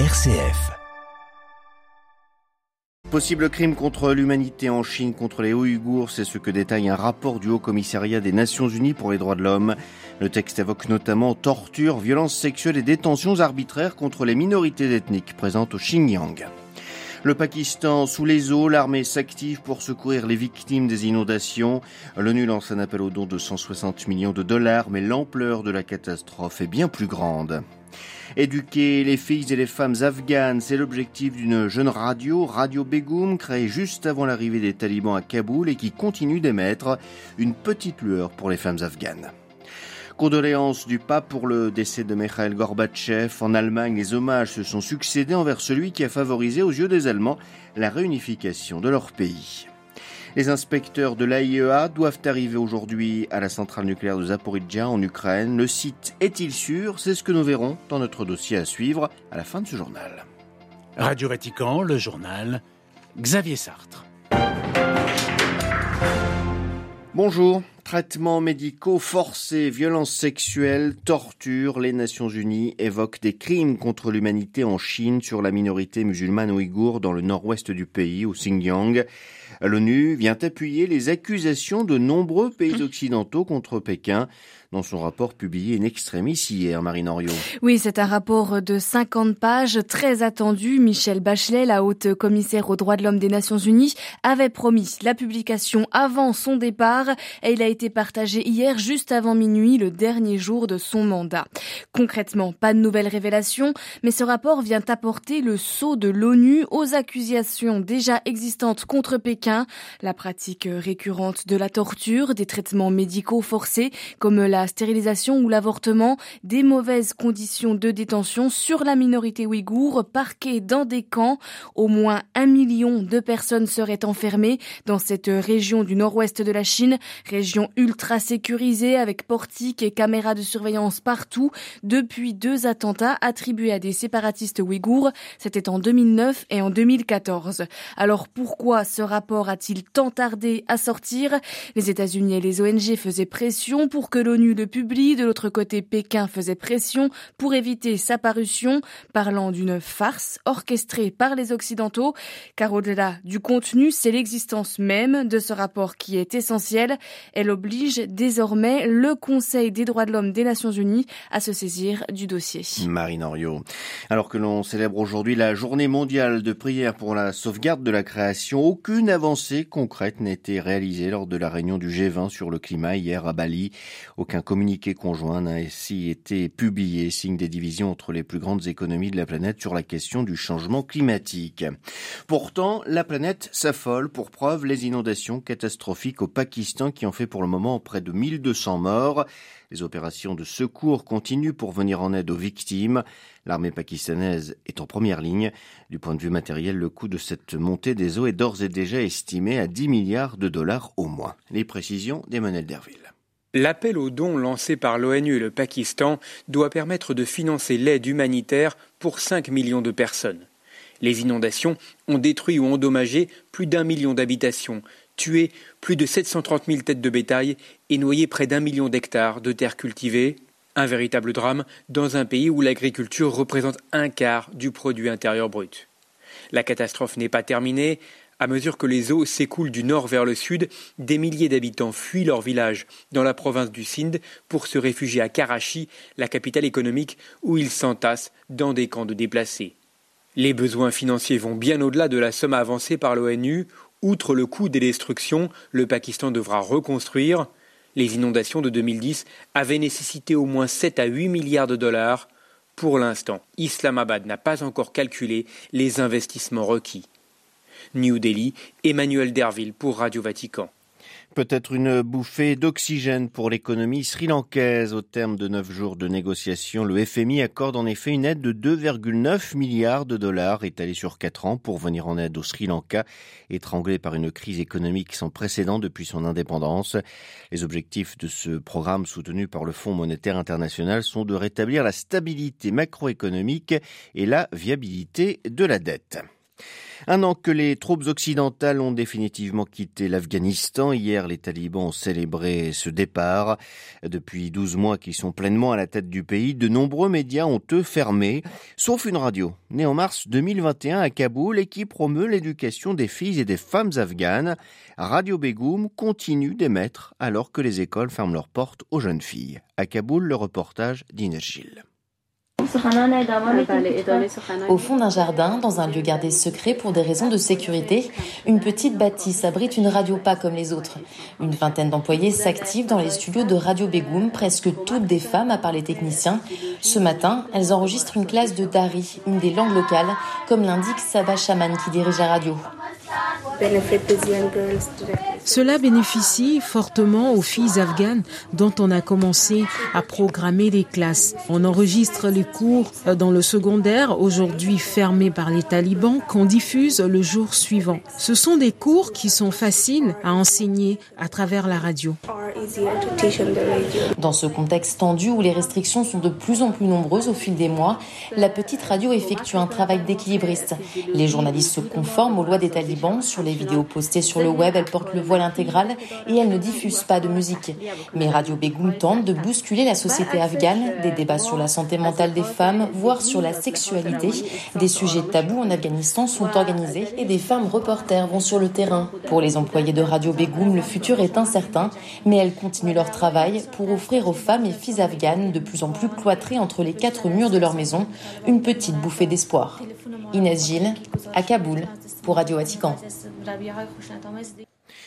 RCF. Possible crime contre l'humanité en Chine contre les Ouïghours, c'est ce que détaille un rapport du Haut Commissariat des Nations Unies pour les droits de l'homme. Le texte évoque notamment torture, violences sexuelles et détentions arbitraires contre les minorités ethniques présentes au Xinjiang. Le Pakistan sous les eaux, l'armée s'active pour secourir les victimes des inondations. L'ONU lance un appel au don de 160 millions de dollars, mais l'ampleur de la catastrophe est bien plus grande. Éduquer les filles et les femmes afghanes, c'est l'objectif d'une jeune radio, Radio Begum, créée juste avant l'arrivée des talibans à Kaboul et qui continue d'émettre une petite lueur pour les femmes afghanes. Condoléances du pape pour le décès de Mikhail Gorbatchev. En Allemagne, les hommages se sont succédés envers celui qui a favorisé aux yeux des Allemands la réunification de leur pays. Les inspecteurs de l'AIEA doivent arriver aujourd'hui à la centrale nucléaire de Zaporizhia en Ukraine. Le site est-il sûr? C'est ce que nous verrons dans notre dossier à suivre à la fin de ce journal. Radio Vatican, le journal Xavier Sartre. Bonjour. Traitements médicaux forcés, violences sexuelles, torture, les Nations Unies évoquent des crimes contre l'humanité en Chine sur la minorité musulmane ouïghour dans le nord-ouest du pays, au Xinjiang. L'ONU vient appuyer les accusations de nombreux pays occidentaux contre Pékin dans son rapport publié in extremis hier, Marine Henriot. Oui, c'est un rapport de 50 pages très attendu. Michel Bachelet, la haute commissaire aux droits de l'homme des Nations Unies, avait promis la publication avant son départ et il a été partagé hier juste avant minuit, le dernier jour de son mandat. Concrètement, pas de nouvelles révélations, mais ce rapport vient apporter le sceau de l'ONU aux accusations déjà existantes contre Pékin, la pratique récurrente de la torture, des traitements médicaux forcés comme la stérilisation ou l'avortement, des mauvaises conditions de détention sur la minorité ouïghour, parquée dans des camps. Au moins un million de personnes seraient enfermées dans cette région du nord-ouest de la Chine, région ultra sécurisée avec portiques et caméras de surveillance partout depuis deux attentats attribués à des séparatistes ouïghours. C'était en 2009 et en 2014. Alors pourquoi ce rapport a-t-il tant tardé à sortir? Les États-Unis et les ONG faisaient pression pour que l'ONU le publie. De l'autre côté, Pékin faisait pression pour éviter sa parution, parlant d'une farce orchestrée par les Occidentaux. Car au-delà du contenu, c'est l'existence même de ce rapport qui est essentielle. Elle oblige désormais le Conseil des droits de l'homme des Nations Unies à se saisir du dossier. Marine Henriot. Alors que l'on célèbre aujourd'hui la journée mondiale de prière pour la sauvegarde de la création, aucune avancée concrète n'a été réalisée lors de la réunion du G20 sur le climat hier à Bali. Aucun communiqué conjoint n'a ainsi été publié, signe des divisions entre les plus grandes économies de la planète sur la question du changement climatique. Pourtant, la planète s'affole pour preuve les inondations catastrophiques au Pakistan qui ont fait pour le moment près de 1200 morts. Les opérations de secours continuent pour venir en aide aux victimes. L'armée pakistanaise est en première ligne. Du point de vue matériel, le coût de cette montée des eaux est d'ores et déjà estimé à 10 milliards de dollars au moins. Les précisions d'Emmanuel Derville. L'appel aux dons lancé par l'ONU et le Pakistan doit permettre de financer l'aide humanitaire pour 5 millions de personnes. Les inondations ont détruit ou endommagé plus d'un million d'habitations, tué plus de 730 000 têtes de bétail et noyé près d'un million d'hectares de terres cultivées. Un véritable drame dans un pays où l'agriculture représente un quart du produit intérieur brut. La catastrophe n'est pas terminée. À mesure que les eaux s'écoulent du nord vers le sud, des milliers d'habitants fuient leur village dans la province du Sindh pour se réfugier à Karachi, la capitale économique, où ils s'entassent dans des camps de déplacés. Les besoins financiers vont bien au-delà de la somme avancée par l'ONU. Outre le coût des destructions, le Pakistan devra reconstruire. Les inondations de 2010 avaient nécessité au moins 7 à 8 milliards de dollars. Pour l'instant, Islamabad n'a pas encore calculé les investissements requis. New Delhi, Emmanuel Derville pour Radio Vatican. Peut-être une bouffée d'oxygène pour l'économie sri-lankaise. Au terme de neuf jours de négociations, le FMI accorde en effet une aide de 2,9 milliards de dollars étalée sur quatre ans pour venir en aide au Sri Lanka, étranglé par une crise économique sans précédent depuis son indépendance. Les objectifs de ce programme soutenu par le Fonds monétaire international sont de rétablir la stabilité macroéconomique et la viabilité de la dette. Un an que les troupes occidentales ont définitivement quitté l'Afghanistan. Hier, les talibans ont célébré ce départ. Depuis 12 mois qu'ils sont pleinement à la tête du pays, de nombreux médias ont eux fermé, sauf une radio. Née en mars 2021 à Kaboul et qui promeut l'éducation des filles et des femmes afghanes, Radio Begoum continue d'émettre alors que les écoles ferment leurs portes aux jeunes filles. À Kaboul, le reportage d'Inès. Au fond d'un jardin, dans un lieu gardé secret pour des raisons de sécurité, une petite bâtisse abrite une radio pas comme les autres. Une vingtaine d'employés s'activent dans les studios de Radio Begoum, presque toutes des femmes à part les techniciens. Ce matin, elles enregistrent une classe de Dari, une des langues locales, comme l'indique Saba Shaman qui dirige la radio. Cela bénéficie fortement aux filles afghanes dont on a commencé à programmer les classes. On enregistre les cours dans le secondaire, aujourd'hui fermés par les talibans, qu'on diffuse le jour suivant. Ce sont des cours qui sont faciles à enseigner à travers la radio. Dans ce contexte tendu où les restrictions sont de plus en plus nombreuses au fil des mois, la petite radio effectue un travail d'équilibriste. Les journalistes se conforment aux lois des talibans. Sur les vidéos postées sur le web, elles portent le voile intégral et elles ne diffusent pas de musique. Mais Radio Begoum tente de bousculer la société afghane, des débats sur la santé mentale des femmes, voire sur la sexualité. Des sujets tabous en Afghanistan sont organisés et des femmes reporters vont sur le terrain. Pour les employés de Radio Begoum, le futur est incertain, mais elles continuent leur travail pour offrir aux femmes et filles afghanes de plus en plus cloîtrées entre les quatre murs de leur maison une petite bouffée d'espoir. Inès Gilles, à Kaboul, pour Radio Vatican.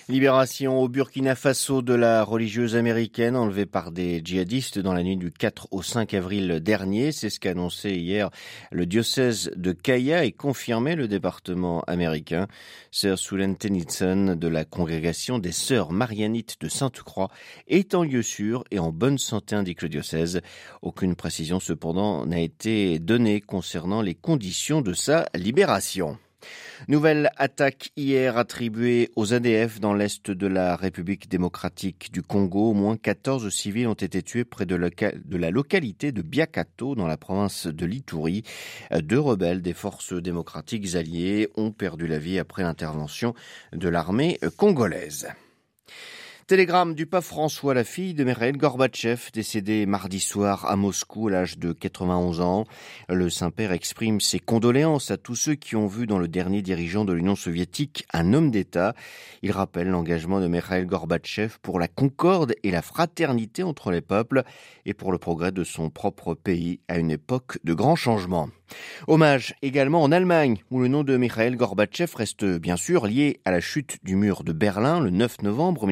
Libération au Burkina Faso de la religieuse américaine enlevée par des djihadistes dans la nuit du 4 au 5 avril dernier. C'est ce qu'a annoncé hier le diocèse de Kaya et confirmé le département américain. Sœur Sulen Tennyson de la congrégation des Sœurs Marianites de Sainte-Croix est en lieu sûr et en bonne santé, indique le diocèse. Aucune précision cependant n'a été donnée concernant les conditions de sa libération. Nouvelle attaque hier attribuée aux ADF dans l'est de la République démocratique du Congo. Au moins 14 civils ont été tués près de, la localité de Biakato dans la province de Lituri. Deux rebelles des forces démocratiques alliées ont perdu la vie après l'intervention de l'armée congolaise. Télégramme du pape François, la fille de Mikhail Gorbatchev, décédée mardi soir à Moscou à l'âge de 91 ans. Le Saint-Père exprime ses condoléances à tous ceux qui ont vu dans le dernier dirigeant de l'Union soviétique un homme d'État. Il rappelle l'engagement de Mikhail Gorbatchev pour la concorde et la fraternité entre les peuples et pour le progrès de son propre pays à une époque de grands changements. Hommage également en Allemagne, où le nom de Mikhail Gorbatchev reste bien sûr lié à la chute du mur de Berlin le 9 novembre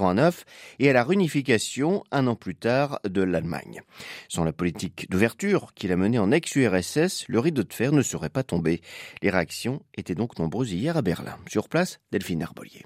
1989 et à la réunification un an plus tard de l'Allemagne. Sans la politique d'ouverture qu'il a menée en ex-URSS, le rideau de fer ne serait pas tombé. Les réactions étaient donc nombreuses hier à Berlin. Sur place, Delphine Herbolier.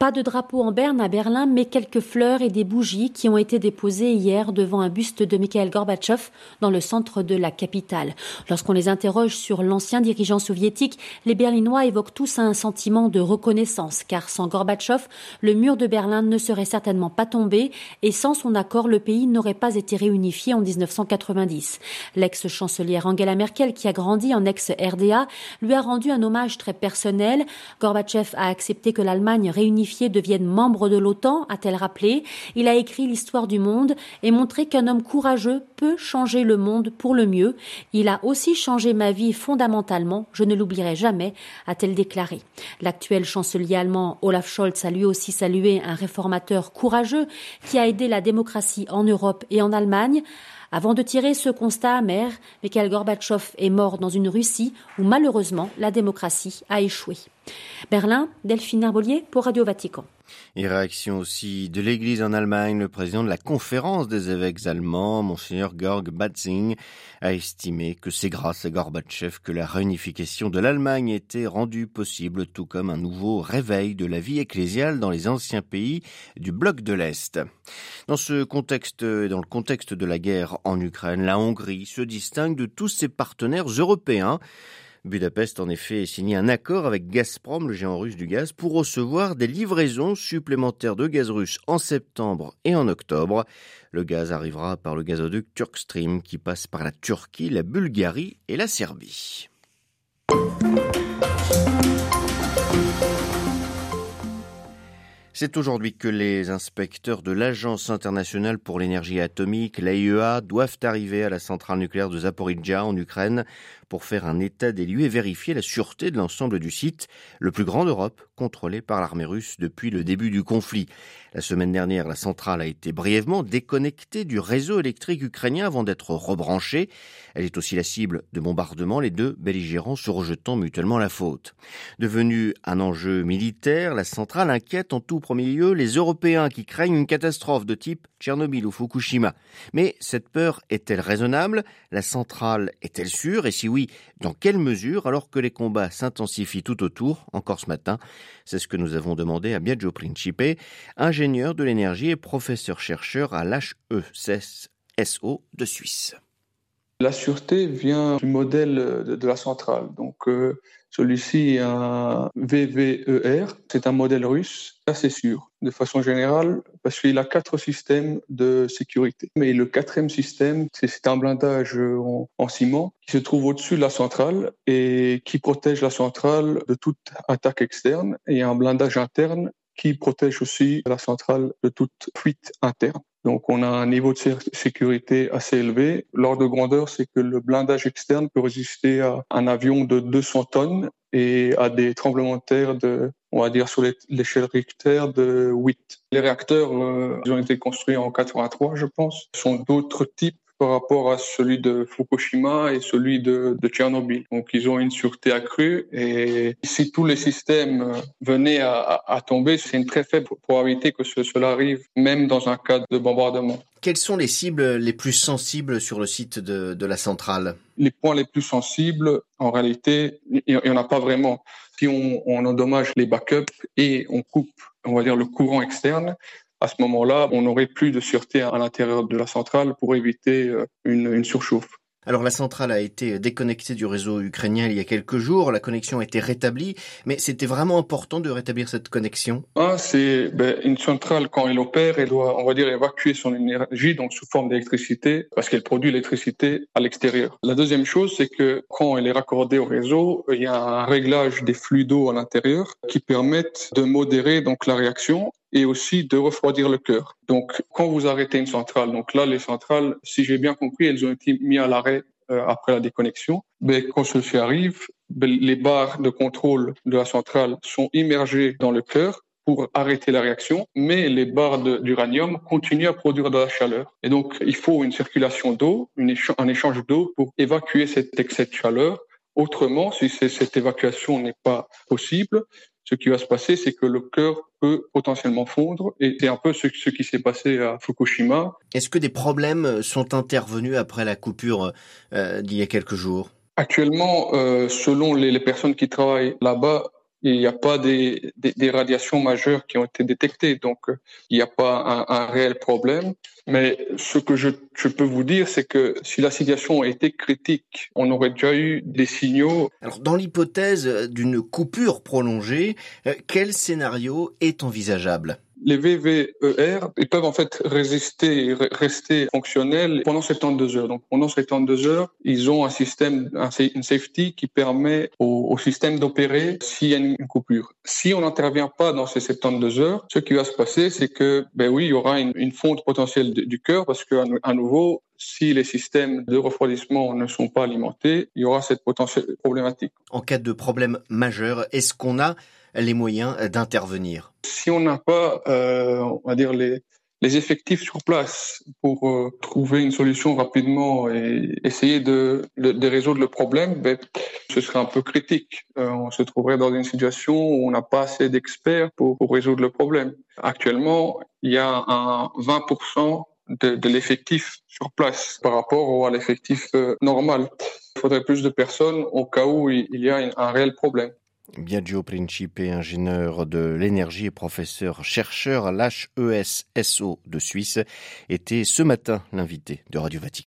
Pas de drapeau en berne à Berlin, mais quelques fleurs et des bougies qui ont été déposées hier devant un buste de Mikhail Gorbatchev dans le centre de la capitale. Lorsqu'on les interroge sur l'ancien dirigeant soviétique, les Berlinois évoquent tous un sentiment de reconnaissance, car sans Gorbatchev, le mur de Berlin ne serait certainement pas tombé et sans son accord, le pays n'aurait pas été réunifié en 1990. L'ex-chancelière Angela Merkel, qui a grandi en ex-RDA, lui a rendu un hommage très personnel. Gorbatchev a accepté que l'Allemagne réunifie devienne membre de l'OTAN, a-t-elle rappelé. Il a écrit l'histoire du monde et montré qu'un homme courageux peut changer le monde pour le mieux. Il a aussi changé ma vie fondamentalement, je ne l'oublierai jamais, a-t-elle déclaré. L'actuel chancelier allemand Olaf Scholz a lui aussi salué un réformateur courageux qui a aidé la démocratie en Europe et en Allemagne. Avant de tirer ce constat amer, Mikhail Gorbatchev est mort dans une Russie où malheureusement la démocratie a échoué. Berlin, Delphine Herbolier pour Radio Vatican. Et réaction aussi de l'Église en Allemagne, le président de la conférence des évêques allemands, Monseigneur Georg Batzing, a estimé que c'est grâce à Gorbatchev que la réunification de l'Allemagne était rendue possible, tout comme un nouveau réveil de la vie ecclésiale dans les anciens pays du bloc de l'Est. Dans ce contexte, dans le contexte de la guerre en Ukraine, la Hongrie se distingue de tous ses partenaires européens. Budapest, en effet, signé un accord avec Gazprom, le géant russe du gaz, pour recevoir des livraisons supplémentaires de gaz russe en septembre et en octobre. Le gaz arrivera par le gazoduc Turkstream qui passe par la Turquie, la Bulgarie et la Serbie. C'est aujourd'hui que les inspecteurs de l'Agence internationale pour l'énergie atomique, l'AIEA, doivent arriver à la centrale nucléaire de Zaporizhia en Ukraine pour faire un état des lieux et vérifier la sûreté de l'ensemble du site, le plus grand d'Europe, contrôlé par l'armée russe depuis le début du conflit. La semaine dernière, la centrale a été brièvement déconnectée du réseau électrique ukrainien avant d'être rebranchée. Elle est aussi la cible de bombardements, les deux belligérants se rejetant mutuellement la faute. Devenue un enjeu militaire, la centrale inquiète en tout premier lieu les Européens qui craignent une catastrophe de type Tchernobyl ou Fukushima. Mais cette peur est-elle raisonnable? La centrale est-elle sûre? Et si oui, dans quelle mesure? Alors que les combats s'intensifient tout autour, encore ce matin C'est ce que nous avons demandé à Biagio Principe, ingénieur de l'énergie et professeur-chercheur à l'HECSO de Suisse. La sûreté vient du modèle de, la centrale. Donc, euh, celui-ci est un VVER, c'est un modèle russe assez sûr, de façon générale, parce qu'il a quatre systèmes de sécurité. Mais le quatrième système, c'est un blindage en, ciment qui se trouve au-dessus de la centrale et qui protège la centrale de toute attaque externe et un blindage interne qui protège aussi la centrale de toute fuite interne. Donc on a un niveau de sécurité assez élevé. L'ordre de grandeur, c'est que le blindage externe peut résister à un avion de 200 tonnes et à des tremblements de terre de, on va dire sur l'échelle Richter de 8. Les réacteurs, euh, ils ont été construits en 83, je pense, sont d'autres types par rapport à celui de Fukushima et celui de, de, Tchernobyl. Donc ils ont une sûreté accrue et si tous les systèmes euh, venaient à, à, tomber, c'est une très faible probabilité que cela arrive, même dans un cas de bombardement. Quelles sont les cibles les plus sensibles sur le site de, de la centrale? Les points les plus sensibles, en réalité, il n'y en a pas vraiment. Si on, on endommage les backups et on coupe, on va dire, le courant externe, à ce moment-là, on n'aurait plus de sûreté à l'intérieur de la centrale pour éviter euh, une, une surchauffe. Alors la centrale a été déconnectée du réseau ukrainien il y a quelques jours, la connexion a été rétablie, mais c'était vraiment important de rétablir cette connexion? Ah, c'est ben, une centrale quand elle opère, elle doit, on va dire, évacuer son énergie donc sous forme d'électricité parce qu'elle produit l'électricité à l'extérieur. La deuxième chose, c'est que quand elle est raccordée au réseau, il y a un réglage des flux d'eau à l'intérieur qui permettent de modérer donc la réaction et aussi de refroidir le cœur. Donc, quand vous arrêtez une centrale, donc là, les centrales, si j'ai bien compris, elles ont été mises à l'arrêt euh, après la déconnexion. Mais quand ceci arrive, ben, les barres de contrôle de la centrale sont immergées dans le cœur pour arrêter la réaction, mais les barres d'uranium continuent à produire de la chaleur. Et donc, il faut une circulation d'eau, un échange d'eau pour évacuer cet excès de chaleur. Autrement, si cette évacuation n'est pas possible, ce qui va se passer, c'est que le cœur peut potentiellement fondre. Et c'est un peu ce, qui s'est passé à Fukushima. Est-ce que des problèmes sont intervenus après la coupure euh, d'il y a quelques jours? Actuellement, euh, selon les, les, personnes qui travaillent là-bas, il n'y a pas des, des, radiations majeures qui ont été détectées, donc euh, il n'y a pas un, réel problème. Mais ce que je, je peux vous dire, c'est que si la situation était critique, on aurait déjà eu des signaux. Alors, dans l'hypothèse d'une coupure prolongée, euh, quel scénario est envisageable? Les VVER, ils peuvent en fait résister, rester fonctionnels pendant 72 heures. Donc pendant 72 heures, ils ont un système, un, une safety qui permet au, système d'opérer s'il y a une, coupure. Si on n'intervient pas dans ces 72 heures, ce qui va se passer, c'est que, ben oui, il y aura une, une fonte potentielle du cœur parce qu'à à nouveau, si les systèmes de refroidissement ne sont pas alimentés, il y aura cette potentielle problématique. En cas de problème majeur, est-ce qu'on a les moyens d'intervenir Si on n'a pas, euh, on va dire, les, effectifs sur place pour euh, trouver une solution rapidement et essayer de, résoudre le problème, ben, ce serait un peu critique. Euh, on se trouverait dans une situation où on n'a pas assez d'experts pour, résoudre le problème. Actuellement, il y a un 20% de, de l'effectif sur place par rapport à l'effectif euh, normal. Il faudrait plus de personnes au cas où il y a un réel problème. Biagio Principe, ingénieur de l'énergie et professeur chercheur à l'HESSO de Suisse, était ce matin l'invité de Radio Vatican.